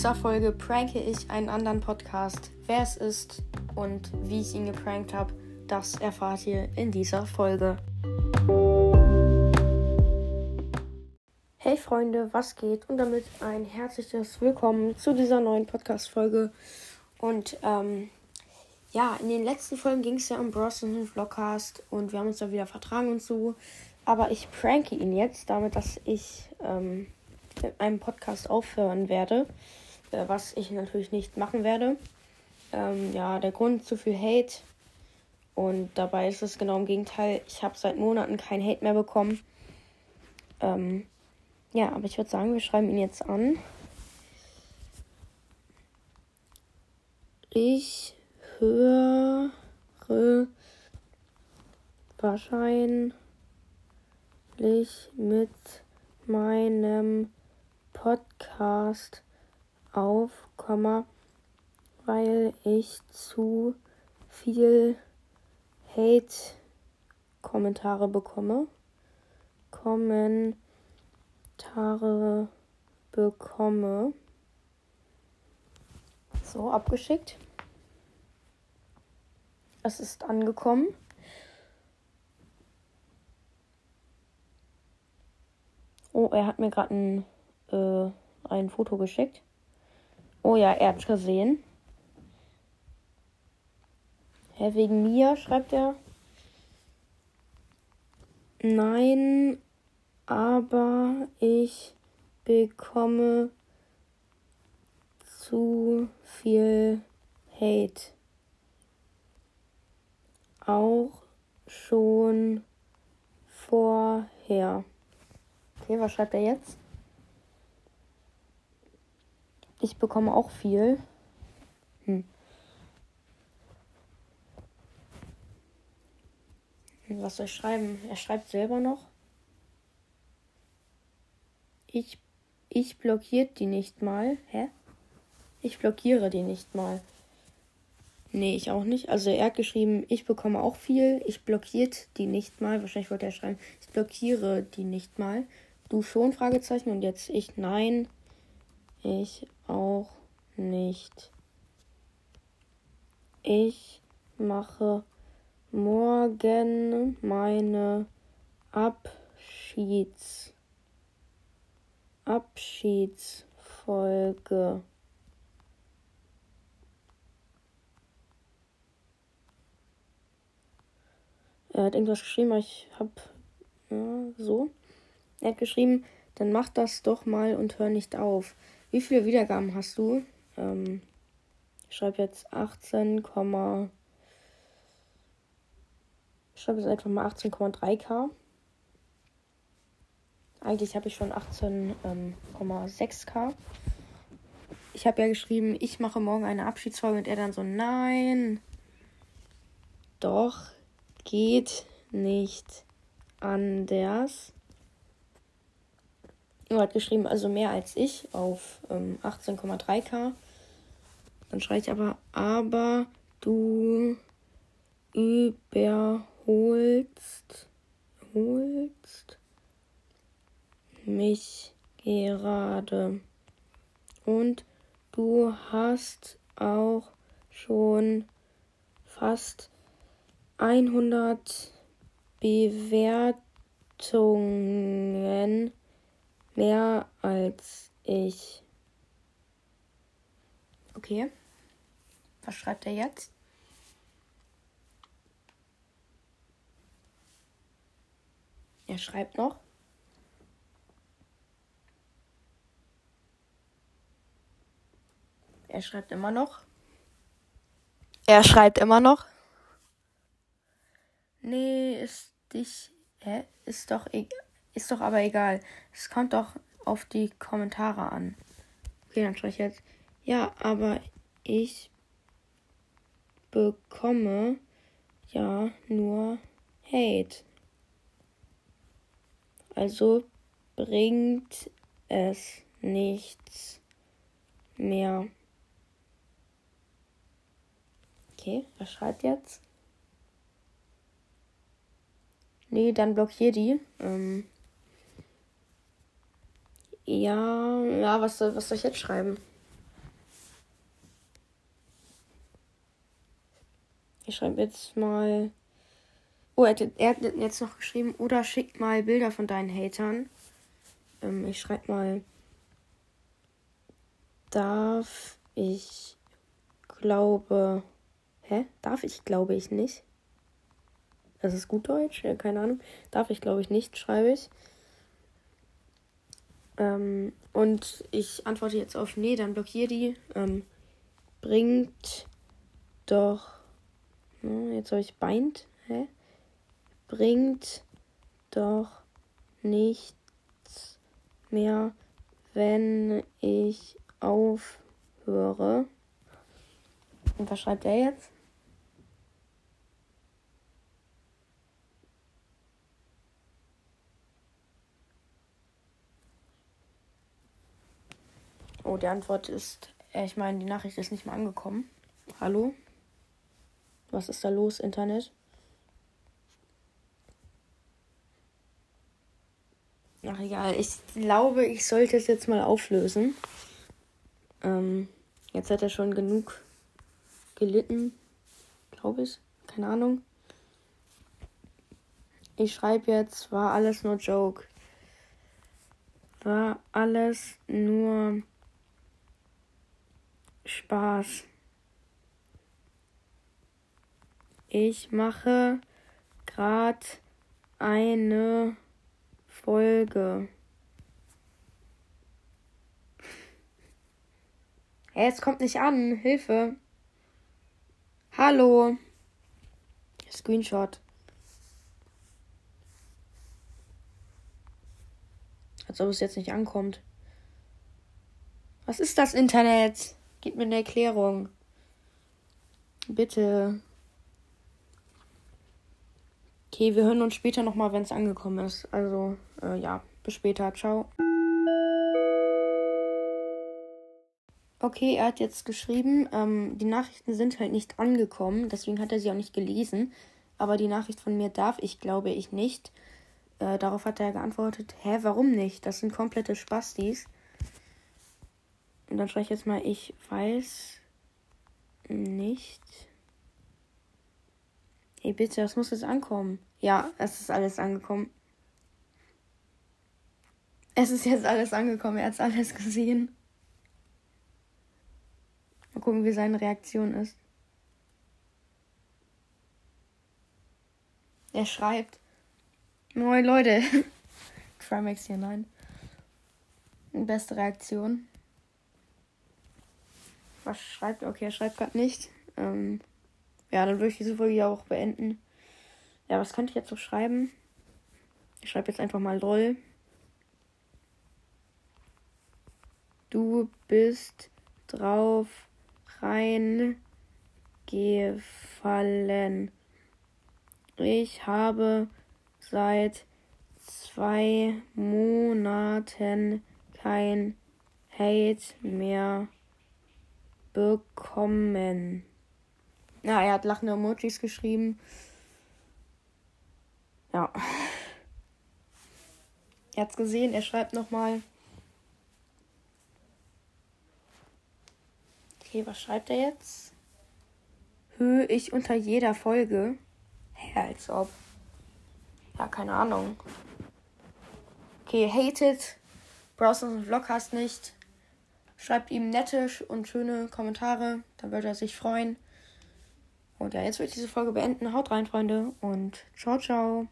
dieser Folge pranke ich einen anderen Podcast. Wer es ist und wie ich ihn geprankt habe, das erfahrt ihr in dieser Folge. Hey Freunde, was geht? Und damit ein herzliches Willkommen zu dieser neuen Podcast-Folge. Und ähm, ja, in den letzten Folgen ging es ja um Bros und Vlogcast und wir haben uns da wieder vertragen und so. Aber ich pranke ihn jetzt damit, dass ich ähm, mit meinem Podcast aufhören werde. Äh, was ich natürlich nicht machen werde. Ähm, ja, der Grund zu viel Hate. Und dabei ist es genau im Gegenteil. Ich habe seit Monaten kein Hate mehr bekommen. Ähm, ja, aber ich würde sagen, wir schreiben ihn jetzt an. Ich höre wahrscheinlich mit meinem Podcast auf, weil ich zu viel Hate-Kommentare bekomme. Kommentare bekomme. So, abgeschickt. Es ist angekommen. Oh, er hat mir gerade ein, äh, ein Foto geschickt. Oh ja, er hat gesehen. Hä, wegen mir, schreibt er. Nein, aber ich bekomme zu viel Hate auch schon vorher. Okay, was schreibt er jetzt? Ich bekomme auch viel. Hm. Was soll ich schreiben? Er schreibt selber noch. Ich, ich blockiert die nicht mal. Hä? Ich blockiere die nicht mal. Nee, ich auch nicht. Also er hat geschrieben, ich bekomme auch viel. Ich blockiert die nicht mal. Wahrscheinlich wollte er schreiben, ich blockiere die nicht mal. Du schon? Fragezeichen. Und jetzt ich nein. Ich auch nicht. Ich mache morgen meine Abschieds Abschiedsfolge. Er hat irgendwas geschrieben, aber ich hab ja, so. Er hat geschrieben, dann mach das doch mal und hör nicht auf. Wie viele Wiedergaben hast du? Ähm, ich schreibe jetzt 18, ich schreibe jetzt einfach mal 18,3k. Eigentlich habe ich schon 18,6k. Ähm, ich habe ja geschrieben, ich mache morgen eine Abschiedsfolge und er dann so, nein. Doch, geht nicht anders. Er hat geschrieben, also mehr als ich auf ähm, 18,3k. Dann schreibe ich aber, aber du überholst holst mich gerade. Und du hast auch schon fast 100 Bewertungen mehr als ich. Okay. Was schreibt er jetzt? Er schreibt noch. Er schreibt immer noch. Er schreibt immer noch. Nee, ist dich. Hä? Ist doch egal. Ist doch aber egal. Es kommt doch auf die Kommentare an. Okay, dann schreibe ich jetzt. Ja, aber ich bekomme ja nur Hate. Also bringt es nichts mehr. Okay, er schreibt jetzt? Nee, dann blockier die. Ähm, ja, ja, was soll, was soll ich jetzt schreiben? Ich schreibe jetzt mal. Oh, er hat, er hat jetzt noch geschrieben, oder schick mal Bilder von deinen Hatern. Ähm, ich schreibe mal. Darf ich glaube. Hä? Darf ich glaube ich nicht? Das ist gut Deutsch, ja, keine Ahnung. Darf ich glaube ich nicht, schreibe ich. Ähm, und ich antworte jetzt auf Nee, dann blockiere die. Ähm, bringt doch. Ne, jetzt habe ich Bind. Hä? Bringt doch nichts mehr, wenn ich aufhöre. Und was schreibt er jetzt? Oh, die Antwort ist, äh, ich meine, die Nachricht ist nicht mal angekommen. Hallo? Was ist da los, Internet? Ach egal, ich glaube, ich sollte es jetzt mal auflösen. Ähm, jetzt hat er schon genug gelitten, glaube ich. Keine Ahnung. Ich schreibe jetzt, war alles nur Joke. War alles nur Spaß. Ich mache gerade eine Folge. Hey, es kommt nicht an. Hilfe. Hallo. Screenshot. Als ob es jetzt nicht ankommt. Was ist das Internet? Gib mir eine Erklärung. Bitte. Okay, wir hören uns später nochmal, wenn es angekommen ist. Also, äh, ja, bis später. Ciao. Okay, er hat jetzt geschrieben, ähm, die Nachrichten sind halt nicht angekommen, deswegen hat er sie auch nicht gelesen. Aber die Nachricht von mir darf ich, glaube ich, nicht. Äh, darauf hat er geantwortet, hä, warum nicht? Das sind komplette Spastis. Und dann schreibe ich jetzt mal, ich weiß nicht. Ey, bitte, das muss jetzt ankommen. Ja, es ist alles angekommen. Es ist jetzt alles angekommen, er hat alles gesehen. Mal gucken, wie seine Reaktion ist. Er schreibt. Moin Leute. Trimax hier, nein. Beste Reaktion. Was schreibt er? Okay, er schreibt gerade nicht. Ähm, ja, dann würde ich diese Folge ja auch beenden. Ja, was könnte ich jetzt so schreiben? Ich schreibe jetzt einfach mal LOL. Du bist drauf reingefallen. Ich habe seit zwei Monaten kein Hate mehr bekommen. Ja, er hat lachende Emojis geschrieben. Ja. Er hat's gesehen, er schreibt nochmal. Okay, was schreibt er jetzt? Höhe ich unter jeder Folge. Hä, hey, als ob. Ja, keine Ahnung. Okay, hated. Browsers und Vlog hast nicht. Schreibt ihm nette und schöne Kommentare, dann würde er sich freuen. Und ja, jetzt würde ich diese Folge beenden. Haut rein, Freunde, und ciao, ciao.